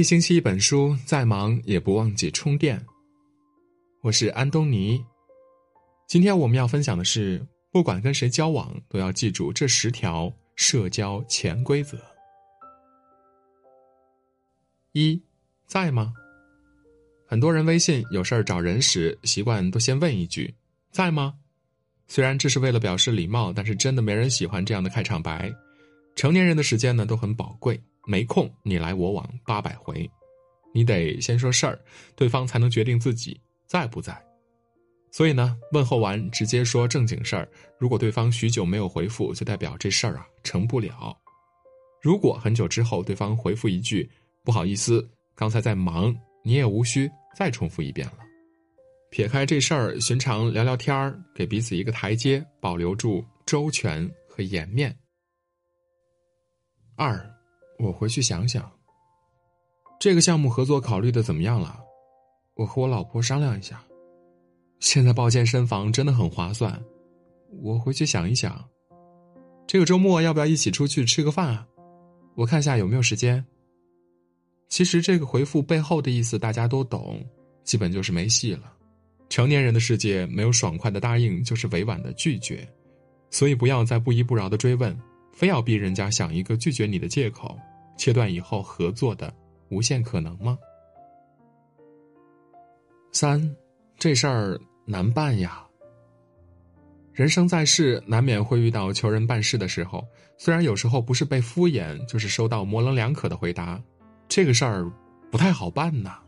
一星期一本书，再忙也不忘记充电。我是安东尼。今天我们要分享的是，不管跟谁交往，都要记住这十条社交潜规则。一，在吗？很多人微信有事儿找人时，习惯都先问一句“在吗”。虽然这是为了表示礼貌，但是真的没人喜欢这样的开场白。成年人的时间呢都很宝贵。没空，你来我往八百回，你得先说事儿，对方才能决定自己在不在。所以呢，问候完直接说正经事儿。如果对方许久没有回复，就代表这事儿啊成不了。如果很久之后对方回复一句“不好意思，刚才在忙”，你也无需再重复一遍了。撇开这事儿，寻常聊聊天儿，给彼此一个台阶，保留住周全和颜面。二。我回去想想，这个项目合作考虑的怎么样了？我和我老婆商量一下。现在报健身房真的很划算，我回去想一想。这个周末要不要一起出去吃个饭啊？我看下有没有时间。其实这个回复背后的意思大家都懂，基本就是没戏了。成年人的世界没有爽快的答应，就是委婉的拒绝，所以不要再不依不饶的追问，非要逼人家想一个拒绝你的借口。切断以后合作的无限可能吗？三，这事儿难办呀。人生在世，难免会遇到求人办事的时候，虽然有时候不是被敷衍，就是收到模棱两可的回答，这个事儿不太好办呐。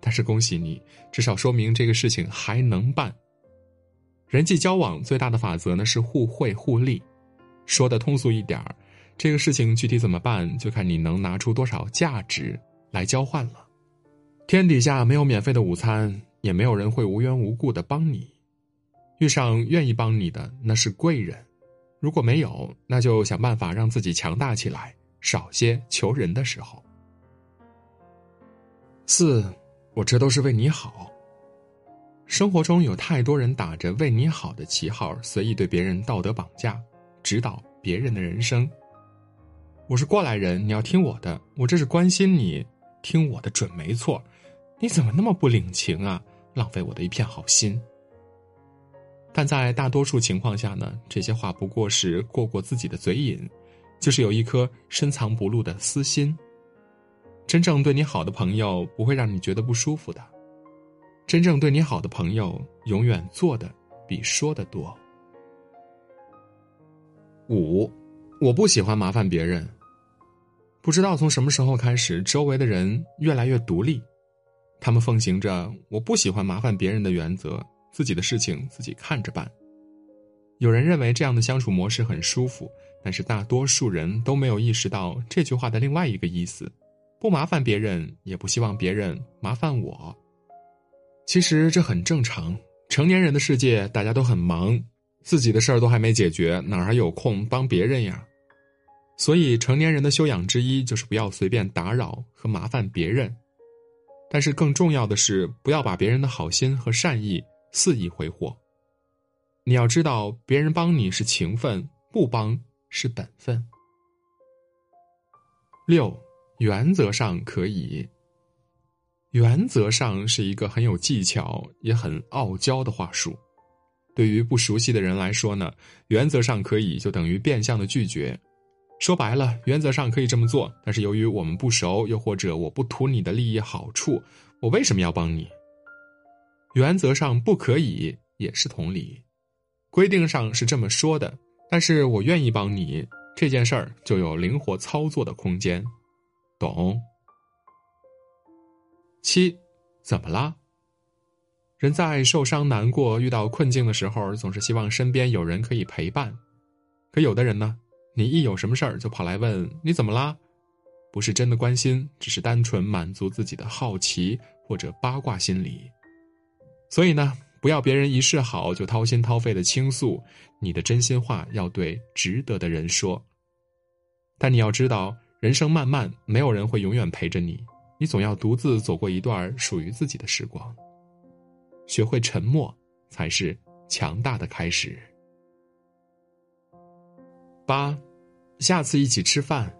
但是恭喜你，至少说明这个事情还能办。人际交往最大的法则呢是互惠互利，说的通俗一点儿。这个事情具体怎么办，就看你能拿出多少价值来交换了。天底下没有免费的午餐，也没有人会无缘无故的帮你。遇上愿意帮你的，那是贵人；如果没有，那就想办法让自己强大起来，少些求人的时候。四，我这都是为你好。生活中有太多人打着为你好的旗号，随意对别人道德绑架，指导别人的人生。我是过来人，你要听我的。我这是关心你，听我的准没错。你怎么那么不领情啊？浪费我的一片好心。但在大多数情况下呢，这些话不过是过过自己的嘴瘾，就是有一颗深藏不露的私心。真正对你好的朋友不会让你觉得不舒服的，真正对你好的朋友永远做的比说的多。五，我不喜欢麻烦别人。不知道从什么时候开始，周围的人越来越独立，他们奉行着“我不喜欢麻烦别人的”原则，自己的事情自己看着办。有人认为这样的相处模式很舒服，但是大多数人都没有意识到这句话的另外一个意思：不麻烦别人，也不希望别人麻烦我。其实这很正常，成年人的世界大家都很忙，自己的事儿都还没解决，哪还有空帮别人呀？所以，成年人的修养之一就是不要随便打扰和麻烦别人，但是更重要的是，不要把别人的好心和善意肆意挥霍。你要知道，别人帮你是情分，不帮是本分。六，原则上可以。原则上是一个很有技巧也很傲娇的话术。对于不熟悉的人来说呢，原则上可以就等于变相的拒绝。说白了，原则上可以这么做，但是由于我们不熟，又或者我不图你的利益好处，我为什么要帮你？原则上不可以也是同理，规定上是这么说的，但是我愿意帮你这件事儿就有灵活操作的空间，懂？七，怎么啦？人在受伤、难过、遇到困境的时候，总是希望身边有人可以陪伴，可有的人呢？你一有什么事儿就跑来问你怎么啦，不是真的关心，只是单纯满足自己的好奇或者八卦心理。所以呢，不要别人一示好就掏心掏肺的倾诉，你的真心话要对值得的人说。但你要知道，人生漫漫，没有人会永远陪着你，你总要独自走过一段属于自己的时光。学会沉默，才是强大的开始。八，下次一起吃饭，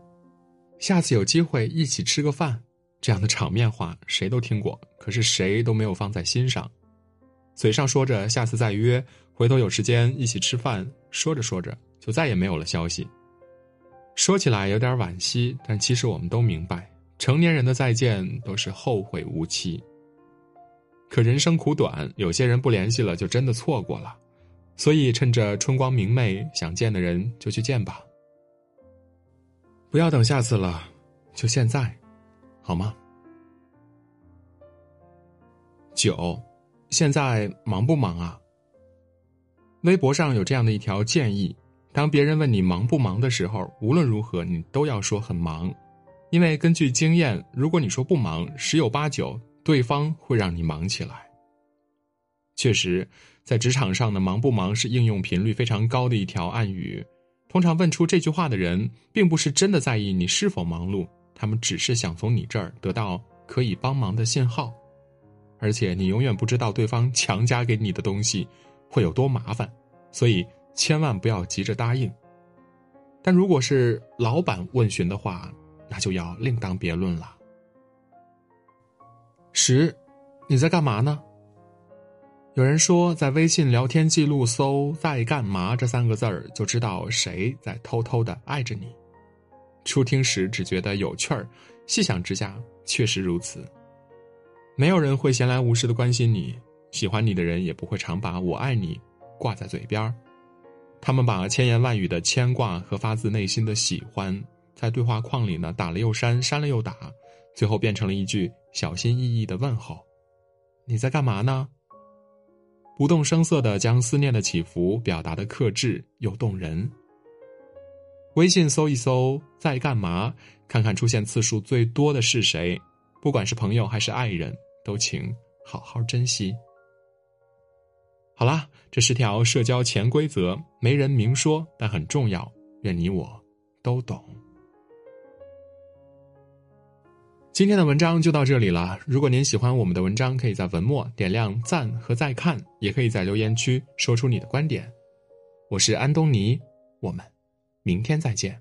下次有机会一起吃个饭，这样的场面话谁都听过，可是谁都没有放在心上。嘴上说着下次再约，回头有时间一起吃饭，说着说着就再也没有了消息。说起来有点惋惜，但其实我们都明白，成年人的再见都是后会无期。可人生苦短，有些人不联系了就真的错过了，所以趁着春光明媚，想见的人就去见吧。不要等下次了，就现在，好吗？九，现在忙不忙啊？微博上有这样的一条建议：当别人问你忙不忙的时候，无论如何你都要说很忙，因为根据经验，如果你说不忙，十有八九。对方会让你忙起来。确实，在职场上呢，忙不忙是应用频率非常高的一条暗语。通常问出这句话的人，并不是真的在意你是否忙碌，他们只是想从你这儿得到可以帮忙的信号。而且，你永远不知道对方强加给你的东西会有多麻烦，所以千万不要急着答应。但如果是老板问询的话，那就要另当别论了。十，你在干嘛呢？有人说，在微信聊天记录搜“在干嘛”这三个字儿，就知道谁在偷偷的爱着你。初听时只觉得有趣儿，细想之下确实如此。没有人会闲来无事的关心你，喜欢你的人也不会常把我爱你挂在嘴边儿。他们把千言万语的牵挂和发自内心的喜欢，在对话框里呢打了又删，删了又打。最后变成了一句小心翼翼的问候：“你在干嘛呢？”不动声色的将思念的起伏表达的克制又动人。微信搜一搜“在干嘛”，看看出现次数最多的是谁，不管是朋友还是爱人，都请好好珍惜。好啦，这是条社交潜规则，没人明说，但很重要，愿你我都懂。今天的文章就到这里了。如果您喜欢我们的文章，可以在文末点亮赞和再看，也可以在留言区说出你的观点。我是安东尼，我们明天再见。